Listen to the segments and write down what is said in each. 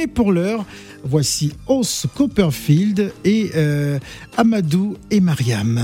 Mais pour l'heure, voici Os Copperfield et euh, Amadou et Mariam.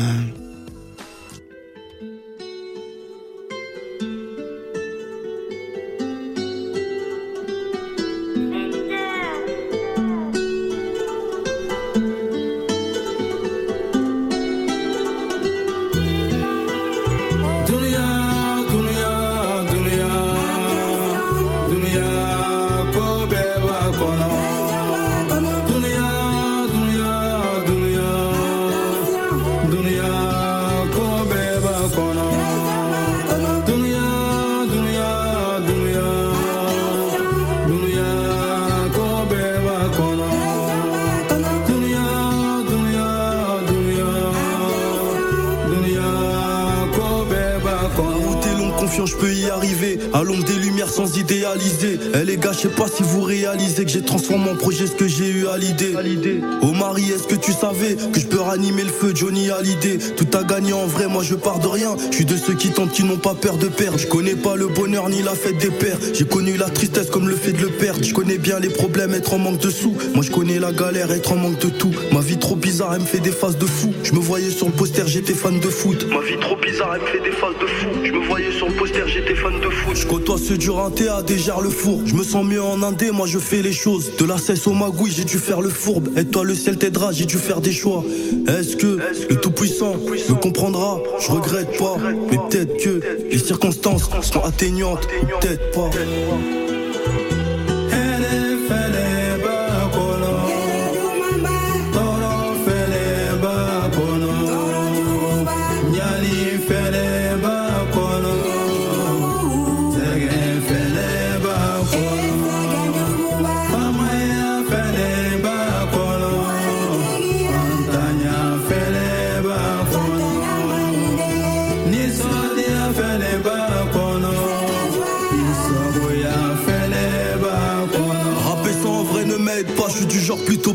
Vous réalisez que j'ai transformé en projet ce que j'ai eu à l'idée. Oh Marie, est-ce que tu savais que je peux ranimer le feu Johnny à l'idée Tout a gagné en vrai, moi je pars de rien. Je suis de ceux qui tentent, qui n'ont pas peur de perdre. Je connais pas le bonheur ni la fête des pères. J'ai connu la tristesse comme le fait de le perdre. Je connais bien les problèmes, être en manque de sous. Moi je connais la galère, être en manque de tout. Ma vie trop bizarre, elle me fait des phases de fou. Je me voyais sur le poster, j'étais fan de foot. Ma vie trop bizarre, elle me fait des phases de fou. Je me voyais sur le poster, j'étais fan de foot. Je côtoie ceux du rinté à déjà le four. Je me sens mieux en indé, moi je fais les choses. De la cesse au magouille, j'ai dû faire le fourbe. Et toi, le ciel t'aidera, j'ai dû faire des choix. Est-ce que le Tout-Puissant me comprendra? Je regrette pas, mais peut-être que les circonstances sont atteignantes, peut-être pas.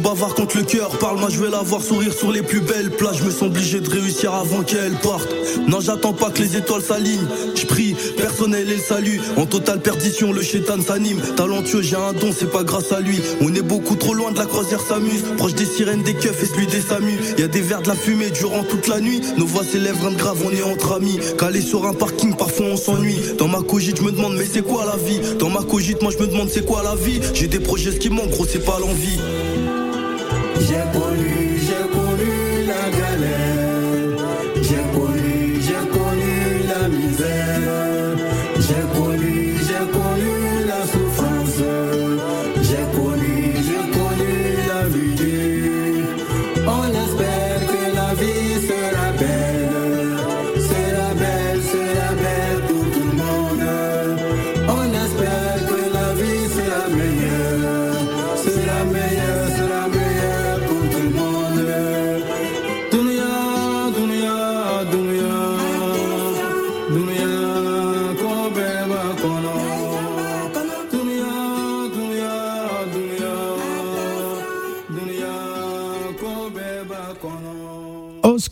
Bavard contre le cœur. Parle, moi je vais la voir sourire sur les plus belles plages. Je me sens obligé de réussir avant qu'elle parte. Non, j'attends pas que les étoiles s'alignent. Je prie, personnel et le salut. En totale perdition, le chétan s'anime. Talentueux, j'ai un don, c'est pas grâce à lui. On est beaucoup trop loin de la croisière s'amuse. Proche des sirènes, des keufs et celui des samus. Y a des verres de la fumée durant toute la nuit. Nos voix s'élèvent rien de grave, on est entre amis. Calé sur un parking, parfois on s'ennuie. Dans ma cogite, je me demande, mais c'est quoi la vie? Dans ma cogite, moi je me demande, c'est quoi la vie? J'ai des projets, ce qui manque, gros, c'est pas l'envie. J'ai connu, j'ai connu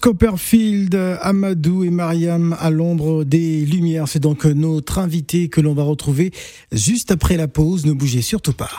Copperfield, Amadou et Mariam à l'ombre des lumières. C'est donc notre invité que l'on va retrouver juste après la pause. Ne bougez surtout pas.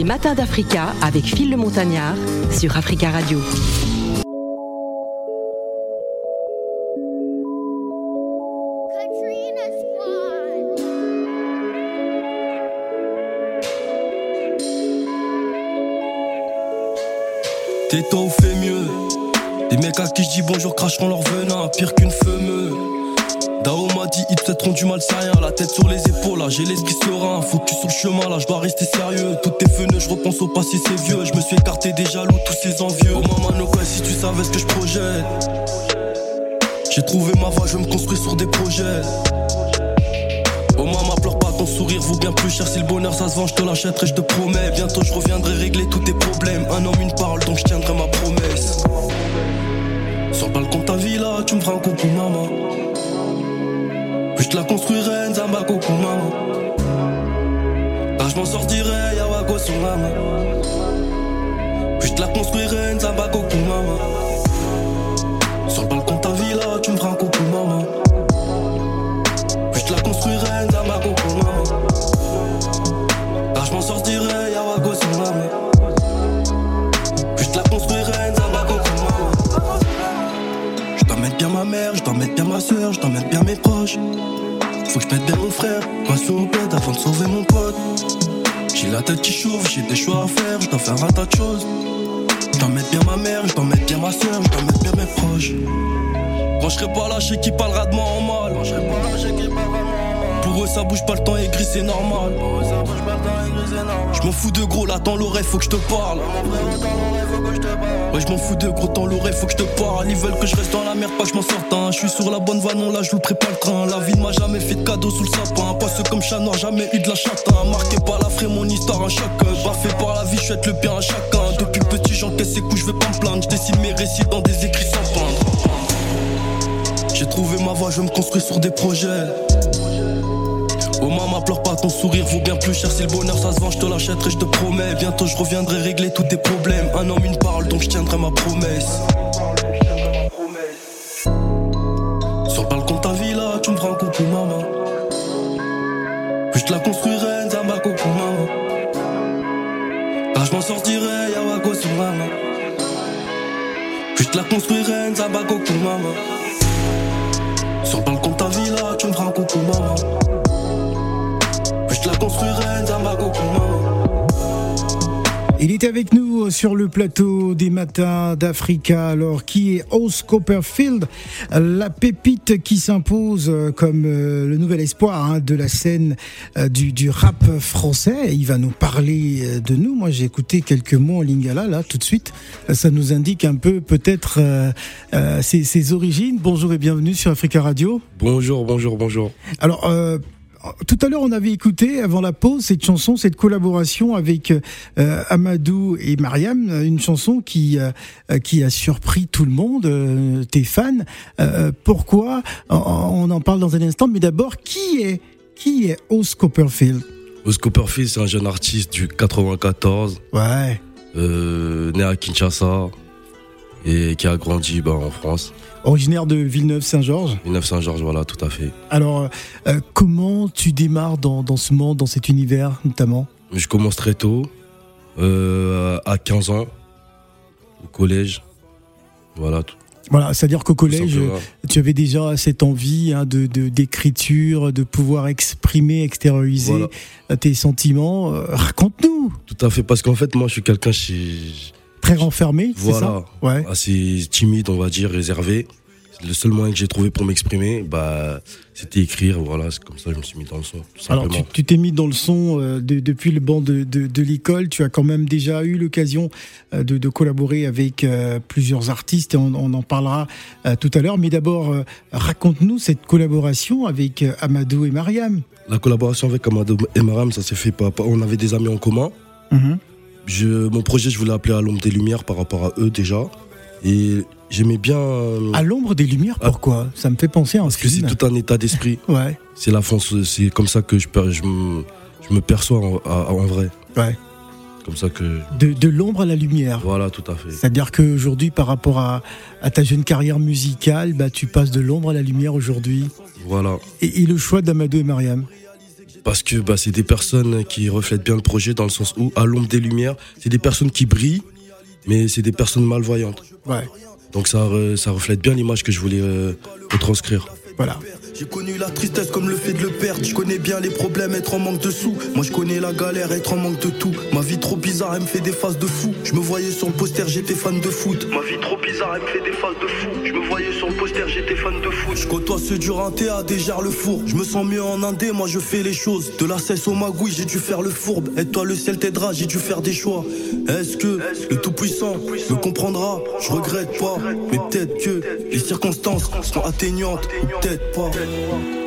Les matins d'Africa avec Phil le Montagnard sur Africa Radio. Této fait mieux. Les mecs à qui je dis bonjour cracheront leur venin, pire qu'une fumeux. Dao m'a dit, ils te du mal, rien. La tête sur les épaules, là, j'ai l'esprit serein. Tu sur le chemin, là, je dois rester sérieux. Tout est feneux, je repense au passé, c'est vieux. Je me suis écarté des jaloux, tous ces envieux. Oh maman, no si tu savais ce que je projette. J'ai trouvé ma voie, je me construire sur des projets. Oh maman, pleure pas, ton sourire vaut bien plus cher. Si le bonheur ça se vend, je te l'achèterai, je te promets. Bientôt je reviendrai régler tous tes problèmes. Un homme, une parole, donc je tiendrai ma promesse. Sur le balcon ta villa, tu me feras un coucou, maman. Puis je la construirai, Nzamba, coucou, maman. Là, je m'en sortirai, Yawago, sur maman. Puis je la construirai, Nzamba, coucou, maman. Sur le balcon de ta villa, tu me feras un coucou, maman. Puis je la construirai, Nzamba, coucou, maman. Là, je m'en sortirai, Yawago, sur maman. Puis je la construirai, Nzamba, coucou, maman. Je mettre bien ma mère, je mettre bien ma soeur, je mettre bien mes proches. Faut que je bien mon frère, au bed avant de sauver mon pote. J'ai la tête qui chauffe, j'ai des choix à faire, je dois faire un tas de choses. Je dois mettre bien ma mère, je dois mettre bien ma soeur, je dois mettre bien mes proches. Quand je serai pas lâché qui parlera de moi en mal. Pour ça bouge pas le temps aigri c'est normal. Je m'en fous de gros là dans l'oreille faut que je te parle. Ouais je m'en fous de gros dans l'oreille faut que je te parle. Ils veulent que je reste dans la merde pas je m'en sorte. Hein. Je suis sur la bonne voie non là je louperai pas le train. La vie m'a jamais fait de cadeau sous le sapin. Ceux comme chat noir jamais eu de la châtain. Marqué par la fraie mon histoire un choc. Baffé par la vie je souhaite le bien à chacun. Depuis petit j'encaisse ces coups je vais pas me plaindre. Je mes récits dans des écrits sans peindre. J'ai trouvé ma voie, je me construis sur des projets. Ton sourire vaut bien plus cher. Si le bonheur ça se vend, je te l'achèterai, je te promets. Bientôt je reviendrai régler tous tes problèmes. Un homme, une parole, donc je tiendrai ma promesse. Sur le balcon de ta villa, tu me feras un coucou, maman. Puis je te la construirai, Nzamba, coucou, maman. Là, je m'en sortirai, Yawago sur maman. Puis je te la construirai, Nzamba, coucou, maman. Sur Il est avec nous sur le plateau des matins d'Africa. Alors, qui est Ose Copperfield, la pépite qui s'impose comme euh, le nouvel espoir hein, de la scène euh, du, du, rap français. Il va nous parler euh, de nous. Moi, j'ai écouté quelques mots en lingala là tout de suite. Ça nous indique un peu peut-être euh, euh, ses, ses, origines. Bonjour et bienvenue sur Africa Radio. Bonjour, bonjour, bonjour. Alors. Tout à l'heure, on avait écouté avant la pause cette chanson, cette collaboration avec euh, Amadou et Mariam, une chanson qui euh, qui a surpris tout le monde, euh, tes fans. pourquoi? On en parle dans un instant, mais d'abord, qui est qui est Copperfield? Ose Copperfield, c'est un jeune artiste du 94. Ouais. né à Kinshasa et qui a grandi bah, en France. Originaire de Villeneuve-Saint-Georges Villeneuve-Saint-Georges, voilà, tout à fait. Alors, euh, comment tu démarres dans, dans, ce monde, dans cet univers notamment? Je commence très tôt, euh, à 15 ans, au collège. Voilà. Tout. Voilà, c'est-à-dire qu'au collège, tu avais déjà cette envie hein, de d'écriture, de, pouvoir exprimer, extérioriser voilà. tes sentiments. Euh, Raconte-nous. Tout à fait, parce qu'en fait, moi, je suis quelqu'un très renfermé, voilà, c'est ça? Ouais. assez timide, on va dire, réservé. Le seul moyen que j'ai trouvé pour m'exprimer, bah, c'était écrire. Voilà, c'est comme ça que je me suis mis dans le son. Alors, tu t'es mis dans le son euh, de, depuis le banc de, de, de l'école. Tu as quand même déjà eu l'occasion euh, de, collaborer avec euh, plusieurs artistes et on, on en parlera tout à l'heure. Mais d'abord, raconte-nous cette collaboration avec Amadou et Mariam. La collaboration avec Amadou et Mariam, ça s'est fait pas. On avait des amis en commun. Mm -hmm. Je, mon projet, je voulais appeler à l'ombre des lumières par rapport à eux déjà. Et j'aimais bien. Euh... À l'ombre des lumières, pourquoi? Ah, Ça me fait penser à un Parce que c'est tout un état d'esprit. ouais. C'est la c'est comme ça que je, je, me, je me perçois en, en, vrai. Ouais. Comme ça que. De, de l'ombre à la lumière. Voilà, tout à fait. C'est-à-dire qu'aujourd'hui, par rapport à, à, ta jeune carrière musicale, bah, tu passes de l'ombre à la lumière aujourd'hui. Voilà. Et, et, le choix d'Amadou et Mariam? Parce que bah, c'est des personnes qui reflètent bien le projet dans le sens où, à l'ombre des lumières, c'est des personnes qui brillent, mais c'est des personnes malvoyantes. Ouais. Donc ça, re- ça reflète bien l'image que je voulais euh, retranscrire. Voilà. J'ai connu la tristesse comme le fait de le perdre. Je connais bien les problèmes, être en manque de sous. Moi je connais la galère, être en manque de tout. Ma vie trop bizarre, elle me fait des phases de fou. Je me voyais sur le poster, j'étais fan de foot. Ma vie trop bizarre, elle me fait des phases de fou. Je me voyais sur le poster, j'étais fan de foot. Je côtoie ceux du rinté à dégère le four. Je me sens mieux en indé, moi je fais les choses. De la cesse au magouille, j'ai dû faire le fourbe. Et toi le ciel t'aidera, j'ai dû faire des choix. Est-ce que le tout-puissant me comprendra? Je regrette pas, mais peut-être que les circonstances seront atteignantes, ou peut-être pas. Listen.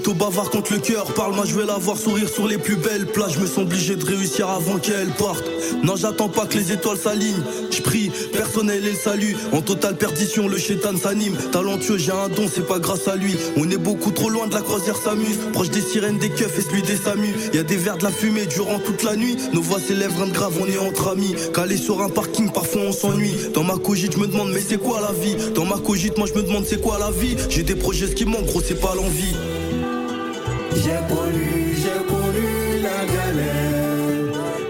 Plutôt bavard contre le cœur. Parle, moi je vais la voir sourire sur les plus belles plages. Je me sens obligé de réussir avant qu'elle parte. Non, j'attends pas que les étoiles s'alignent. Je prie, personnel et le salut. En totale perdition, le chétan s'anime. Talentueux, j'ai un don, c'est pas grâce à lui. On est beaucoup trop loin de la croisière s'amuse. Proche des sirènes, des keufs et celui des SAMU. Y a des verres de la fumée durant toute la nuit. Nos voix s'élèvent, rien de grave, on est entre amis. Calé sur un parking, parfois on s'ennuie. Dans ma cogite, je me demande, mais c'est quoi la vie? Dans ma cogite, moi je me demande, c'est quoi la vie? J'ai des projets, ce qui manque, gros, c'est pas l'envie. J'ai connu, j'ai connu la galère.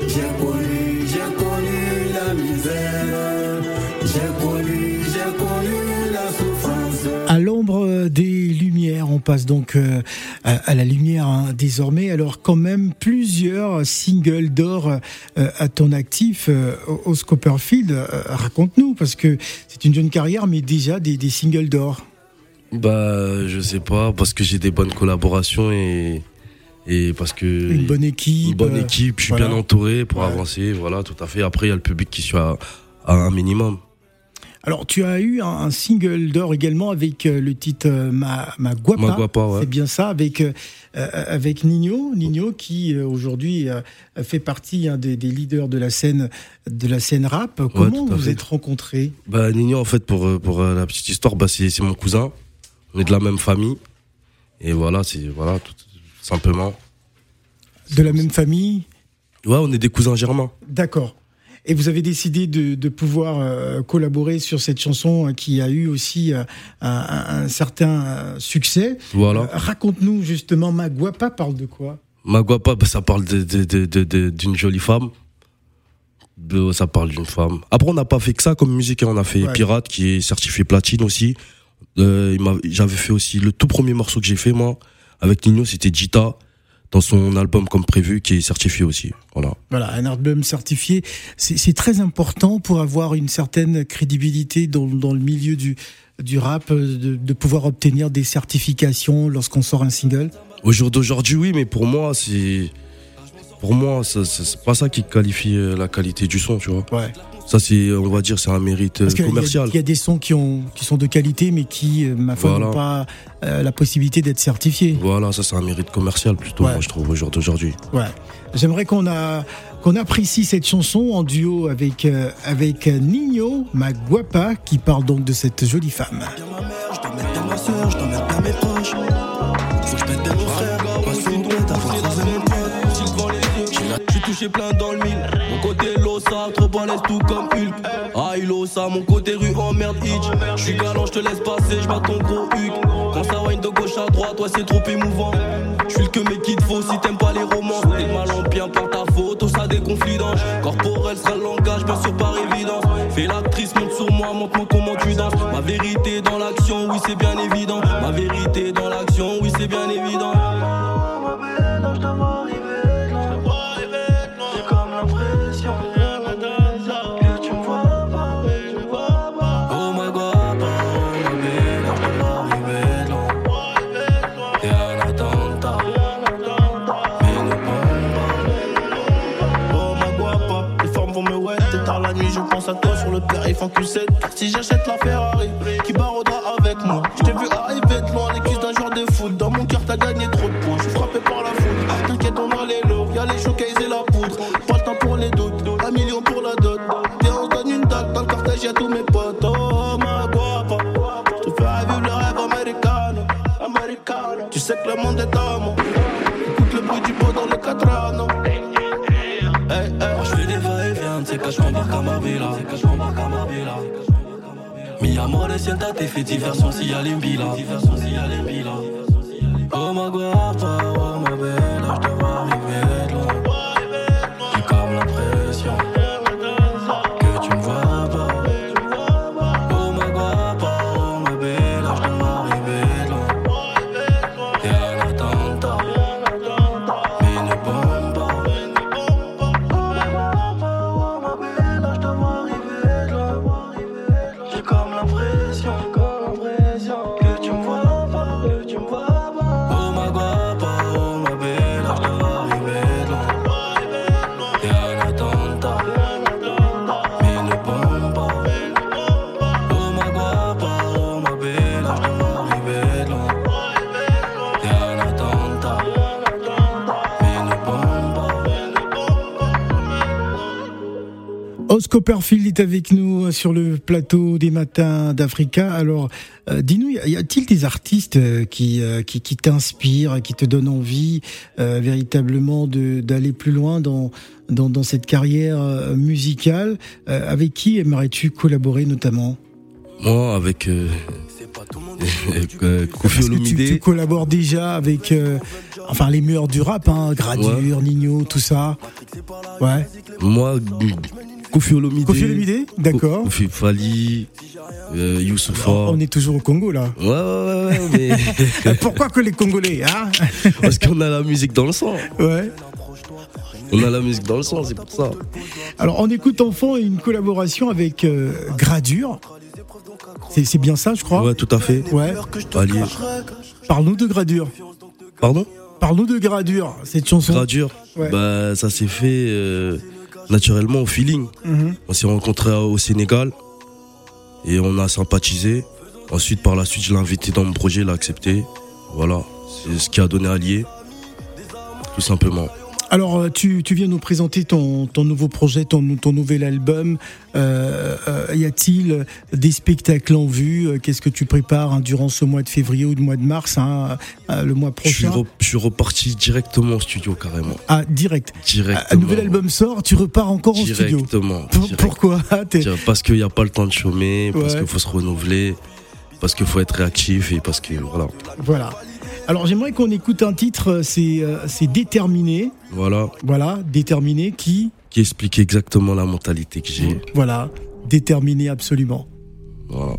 J'ai connu, j'ai connu la misère. J'ai connu, j'ai connu la souffrance. À l'ombre des lumières, on passe donc euh, à, la lumière hein, désormais. Alors quand même plusieurs singles d'or euh, à ton actif Scopperfield. Euh, Raconte-nous parce que c'est une jeune carrière, mais déjà des singles d'or. Bah, je sais pas, parce que j'ai des bonnes collaborations et, et parce que. Une bonne équipe. Une bonne équipe, je suis voilà. bien entouré pour Ouais. avancer, voilà, tout à fait. Après, il y a le public qui suit à, à un minimum. Alors tu as eu un, un single d'or également avec euh, le titre euh, Ma, Ma Guapa. Ma Guapa, ouais. C'est bien ça, avec, euh, avec Nino. Nino qui aujourd'hui fait partie hein, des, des leaders de la scène, de la scène rap. Comment à vous fait. êtes rencontrés? Bah, Nino, en fait, pour, pour la petite histoire, bah, c'est c'est mon cousin. On est de la même famille. Et voilà, c'est, voilà, tout simplement. De la même famille Ouais, on est des cousins germains. D'accord. Et vous avez décidé de, de pouvoir euh, collaborer sur cette chanson hein, qui a eu aussi euh, un, certain euh, succès. Voilà. Euh, Raconte-nous justement, Ma Guapa parle de quoi? Ma guapa, bah, ça parle de- de- de- d'une jolie femme. Ça parle d'une femme. Après, on n'a pas fait que ça comme musique. hein. On a fait Ouais. Pirate, qui est certifié platine aussi. Euh, J'avais fait aussi le tout premier morceau que j'ai fait, moi, avec Nino, c'était Jita, dans son album comme prévu, qui est certifié aussi. Voilà. Voilà, un album certifié, c'est très important pour avoir une certaine crédibilité dans, dans le milieu du, du rap, euh, de, de pouvoir obtenir des certifications lorsqu'on sort un single. Au jour d'aujourd'hui, oui, mais pour moi, c'est. Pour moi, c'est pas ça qui qualifie euh, la qualité du son, tu vois. Ouais. Ça, c'est, on va dire, c'est un mérite euh, Parce y, commercial. il y a des sons qui, ont, qui sont de qualité, mais qui, euh, ma foi, Voilà. n'ont pas euh, la possibilité d'être certifiés. Voilà, ça, c'est un mérite commercial plutôt, Ouais. moi, je trouve, au jour d'aujourd'hui. Ouais. J'aimerais qu'on a qu'on apprécie cette chanson en duo avec euh, avec Nino, ma guapa, qui parle donc de cette jolie femme. j'ai touché plein dans le mille. Balèze tout comme Hulk. Ah, il Losa, mon côté rue emmerde Hitch. Je suis galant, je te laisse passer, je bats ton gros Huc. Quand ça wine de gauche à droite, toi c'est trop émouvant. Je suis le que qu'il te faut si t'aimes pas les romans. T'es mal en bien par ta photo, ça des confidences. Corporel sera le langage, bien sûr par évidence. Fais l'actrice, monte sur moi, montre-moi comment tu danses. Ma vérité dans l'action, oui c'est bien évident. Ma vérité dans l'action, oui c'est bien évident. J'ai en Q7 Si j'achète la Ferrari Mi amore siéntate, fais diversion si y'a l'imbila. Diversion si y'a l'imbila. Oh ma guapa, oh ma bella, je te vois arriver de loin. J'ai comme l'impression que tu me vois pas. Oh ma guapa, oh ma bella, je te vois arriver de loin. Et un attentat, Copperfield est avec nous sur le plateau des matins d'Africa. Alors, euh, dis-nous, y a-t-il des artistes euh, qui, euh, qui, qui t'inspirent, qui te donnent envie euh, véritablement de- d'aller plus loin dans, dans, dans cette carrière euh, musicale Euh, Avec qui aimerais-tu collaborer notamment? Moi, avec euh, euh, Parce que tu, tu collabores déjà avec euh, enfin les meilleurs du rap, hein, Gradure, Nino, tout ça. Ouais. moi, Kofi Olomide, Kofi Olomide, d'accord. Kofi Fali, euh, Youssoupha. On est toujours au Congo là. Ouais, ouais, ouais, ouais, mais Pourquoi que les Congolais hein? Parce qu'on a la musique dans le sang. Ouais. On a la musique dans le sang, c'est pour ça. Alors on écoute enfant une collaboration avec euh, Gradure. C'est bien ça, je crois? Ouais, tout à fait. Ouais. Parle-nous de Gradure. Pardon? Parle-nous de Gradure, cette chanson. Gradure. Ouais. Bah, ça s'est fait euh, naturellement au feeling. Mhm. On s'est rencontrés au Sénégal et on a sympathisé. Ensuite, par la suite, je l'ai invité dans mon projet, il a accepté. Voilà, c'est ce qui a donné Allié, tout simplement. Alors euh, tu, tu viens nous présenter ton, ton nouveau projet, ton, ton nouvel album. Euh, euh, y a-t-il des spectacles en vue Qu'est-ce que tu prépares hein, durant ce mois de février ou du mois de mars, hein, le mois Je suis, prochain re- je suis reparti directement au studio, carrément. Ah, direct. Directement. Un nouvel album sort, tu repars encore en studio. Directement. Pour- direct. pourquoi Parce qu'il n'y a pas le temps de chômer, parce Ouais. qu'il faut se renouveler, parce qu'il faut être réactif et parce que voilà. Voilà. Alors j'aimerais qu'on écoute un titre, euh, c'est euh, c'est Déterminé. Voilà, Voilà, Déterminé qui qui explique exactement la mentalité que j'ai. Voilà, déterminé absolument. Voilà.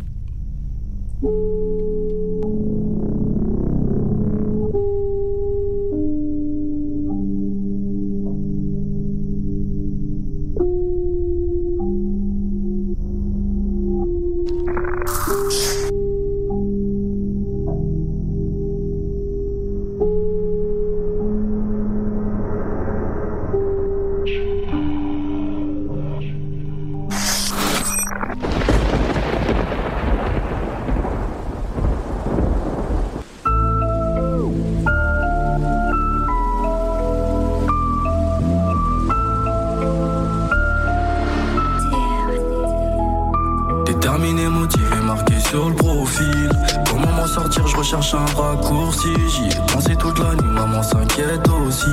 Un raccourci. J'y ai pensé toute la nuit, maman s'inquiète aussi.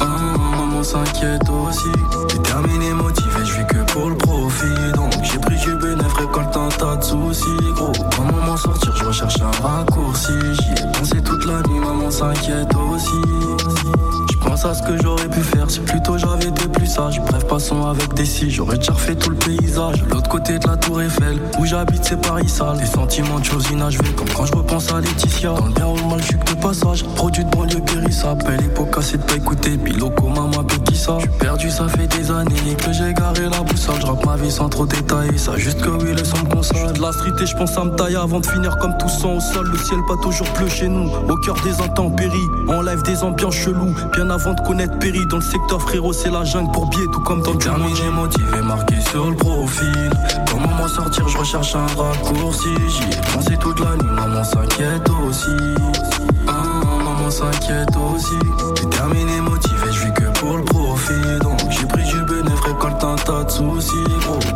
Ah, maman s'inquiète aussi. Déterminé, motivé, je vis que pour le profit. Donc j'ai pris du bénéfice, récolte un tas de soucis. Gros, comment m'en sortir, je recherche un raccourci. J'y ai pensé toute la nuit, maman s'inquiète aussi. Je pense à ce que j'aurais pu faire si plutôt j'avais été plus sage. Bref, passons avec des si, j'aurais déjà refait tout le paysage. Côté de la tour Eiffel, où j'habite, c'est Paris sale. Des sentiments de choses inachevées, comme quand je repense à Laetitia. Dans le bien ou le mal, je suis que de passage. Produit de banlieue périssable, belle époque assez de pas écouter. Piloco, maman, petit ça. J'suis perdu, ça fait des années que j'ai garé la boussole. Je ma vie sans trop détailler, ça juste que oui, laisse me console. De la street et je pense à me tailler avant de finir comme tout sang au sol. Le ciel pas toujours bleu chez nous, au cœur des intempéries. En live des ambiances cheloues, bien avant de connaître Péri. Dans le secteur frérot, c'est la jungle pour biais, tout comme dans le Terminé, motivé, marqué sur le profil. Comment m'en sortir, je recherche un raccourci. J'y ai pensé toute la nuit, maman s'inquiète aussi. Ah, maman s'inquiète aussi. Déterminé, motivé, je vis que pour le profit. Donc j'ai pris du bénéfice, récolte un tas de soucis.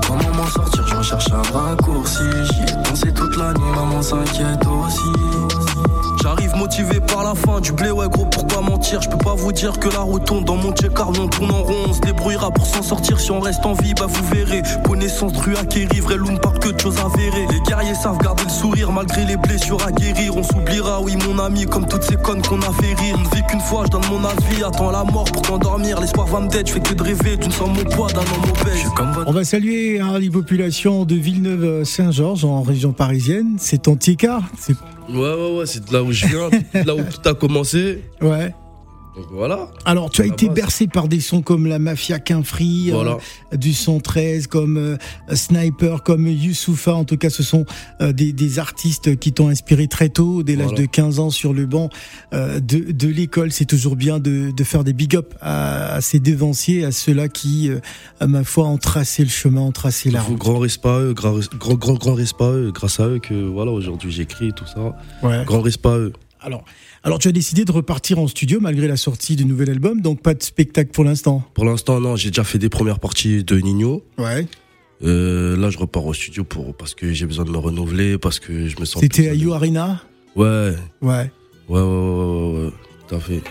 Comment m'en sortir, je recherche un raccourci. J'y ai pensé toute la nuit, maman s'inquiète aussi par la fin du blé, ouais gros pourquoi mentir? Je peux pas vous dire que la route tourne dans mon car on tourne en rond On se débrouillera pour s'en sortir. Si on reste en vie bah vous verrez. Connaissance rue acquérir, vrai loom par que de choses avérées. Les guerriers savent garder le sourire malgré les blessures à guérir. On s'oubliera oui mon ami comme toutes ces connes qu'on a fait rire. On ne vit qu'une fois, je donne mon avis, attends la mort pour t'endormir. L'espoir va me d'être, je fais que de rêver, tu ne sens mon poids d'un homme obèse On va saluer hein, les populations de Villeneuve-Saint-Georges en région parisienne. C'est ton Tika, c'est Ouais, ouais, ouais, c'est de là où je viens, là où tout a commencé. Ouais. Donc voilà. Alors, tu as été bercé par des sons comme la Mafia Quinfree, euh, du son 13, comme euh, Sniper, comme Youssoufa. En tout cas, ce sont euh, des, artistes qui t'ont inspiré très tôt, dès l'âge de 15 ans, sur le banc de, l'école. C'est toujours bien de, faire des big up à, ces devanciers, à ceux-là qui, à ma foi, ont tracé le chemin, ont tracé la route. Grand respect à eux, grand, grand, grand, grand respect à eux, grâce à eux que voilà, aujourd'hui j'écris tout ça. Ouais. Grand respect à eux. Alors, alors tu as décidé de repartir en studio malgré la sortie du nouvel album, donc pas de spectacle pour l'instant Pour l'instant, non. J'ai déjà fait des premières parties de Nino. Ouais. Euh, là, je repars au studio pour parce que j'ai besoin de me renouveler, parce que je me sens. C'était à You Arena? Ouais. Ouais. Ouais, ouais, ouais, ouais, tout à fait.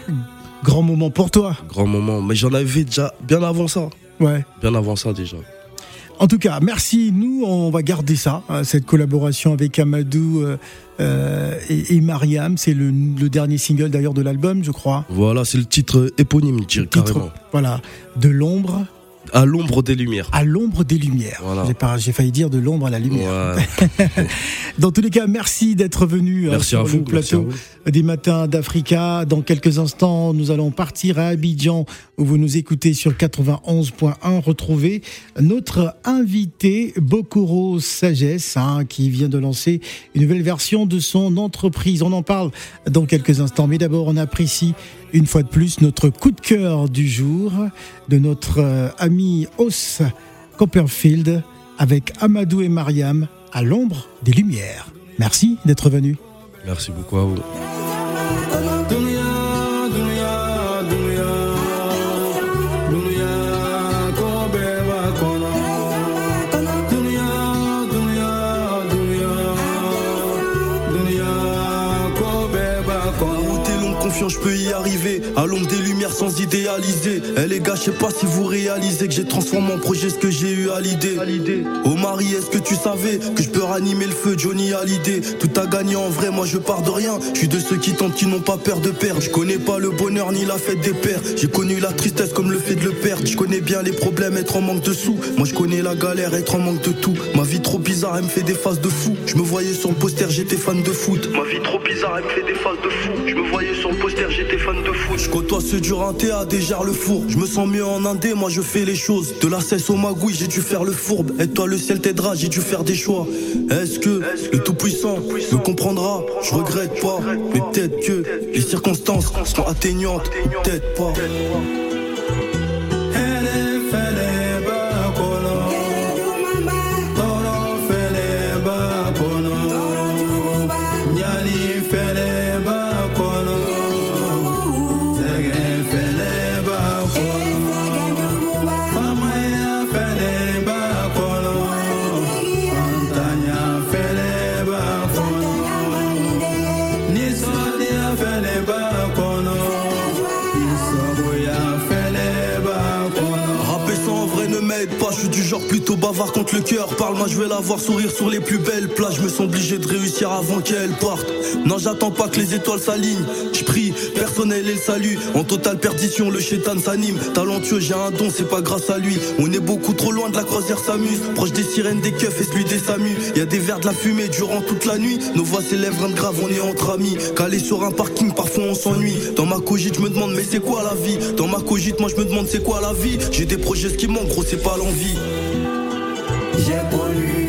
Grand moment pour toi. Grand moment, mais j'en avais déjà bien avant ça. Ouais. Bien avant ça déjà. En tout cas, merci. Nous, on va garder ça, hein, cette collaboration avec Amadou euh, et, Mariam. C'est le, dernier single d'ailleurs de l'album, je crois. Voilà, c'est le titre éponyme, carrément. Voilà, de l'ombre à l'ombre des lumières. À l'ombre des lumières. J'ai failli dire de l'ombre à la lumière. Dans tous les cas, merci d'être venu euh, sur le plateau des matins d'Africa. Dans quelques instants, nous allons partir à Abidjan où vous nous écoutez sur 91.1. Retrouver notre invité Bokoro Sagesse hein, qui vient de lancer une nouvelle version de son entreprise. On en parle dans quelques instants. Mais d'abord, on apprécie une fois de plus notre coup de cœur du jour de notre euh, ami Os Copperfield avec Amadou et Mariam à l'ombre des lumières. Merci d'être venu. Merci beaucoup à vous. je peux y arriver. À l'ombre des lumières sans idéaliser. Eh les gars, je sais pas si vous réalisez que j'ai transformé en projet ce que j'ai eu à l'idée. Oh Marie, est-ce que tu savais que je peux ranimer le feu, Johnny à l'idée Tout a gagné en vrai, moi je pars de rien. Je suis de ceux qui tentent, qui n'ont pas peur de perdre. Je connais pas le bonheur ni la fête des pères. J'ai connu la tristesse comme le fait de le perdre. Je connais bien les problèmes, être en manque de sous. Moi je connais la galère, être en manque de tout. Ma vie trop bizarre, elle me fait des phases de fou. Je me voyais sur le poster, j'étais fan de foot. Ma vie trop bizarre, elle me fait des phases de fou. Je me voyais sur le poster, j'étais Je côtoie ceux du déjà le four. Je me sens mieux en indé, moi je fais les choses. De la cesse au magouille, j'ai dû faire le fourbe. Et toi, le ciel t'aidera, j'ai dû faire des choix. Est-ce que le Tout-Puissant me comprendra? Je regrette pas, mais peut-être que les circonstances sont atteignantes, peut-être pas. good. Genre plutôt bavard contre le cœur. Parle-moi, je vais la voir sourire sur les plus belles plages. Je me sens obligé de réussir avant qu'elle parte. Non, j'attends pas que les étoiles s'alignent. Je prie, personnel et le salut. En totale perdition, le chétan s'anime. Talentueux, j'ai un don, c'est pas grâce à lui. On est beaucoup trop loin de la croisière s'amuse. Proche des sirènes, des keufs et celui des samus. Y a des verres de la fumée durant toute la nuit. Nos voix s'élèvent, rien de grave, on est entre amis. Calé sur un parking, parfois on s'ennuie. Dans ma cogite, je me demande, mais c'est quoi la vie? Dans ma cogite, moi je me demande, c'est quoi la vie? J'ai des projets, ce qui manque, gros, c'est pas l'envie. J'ai connu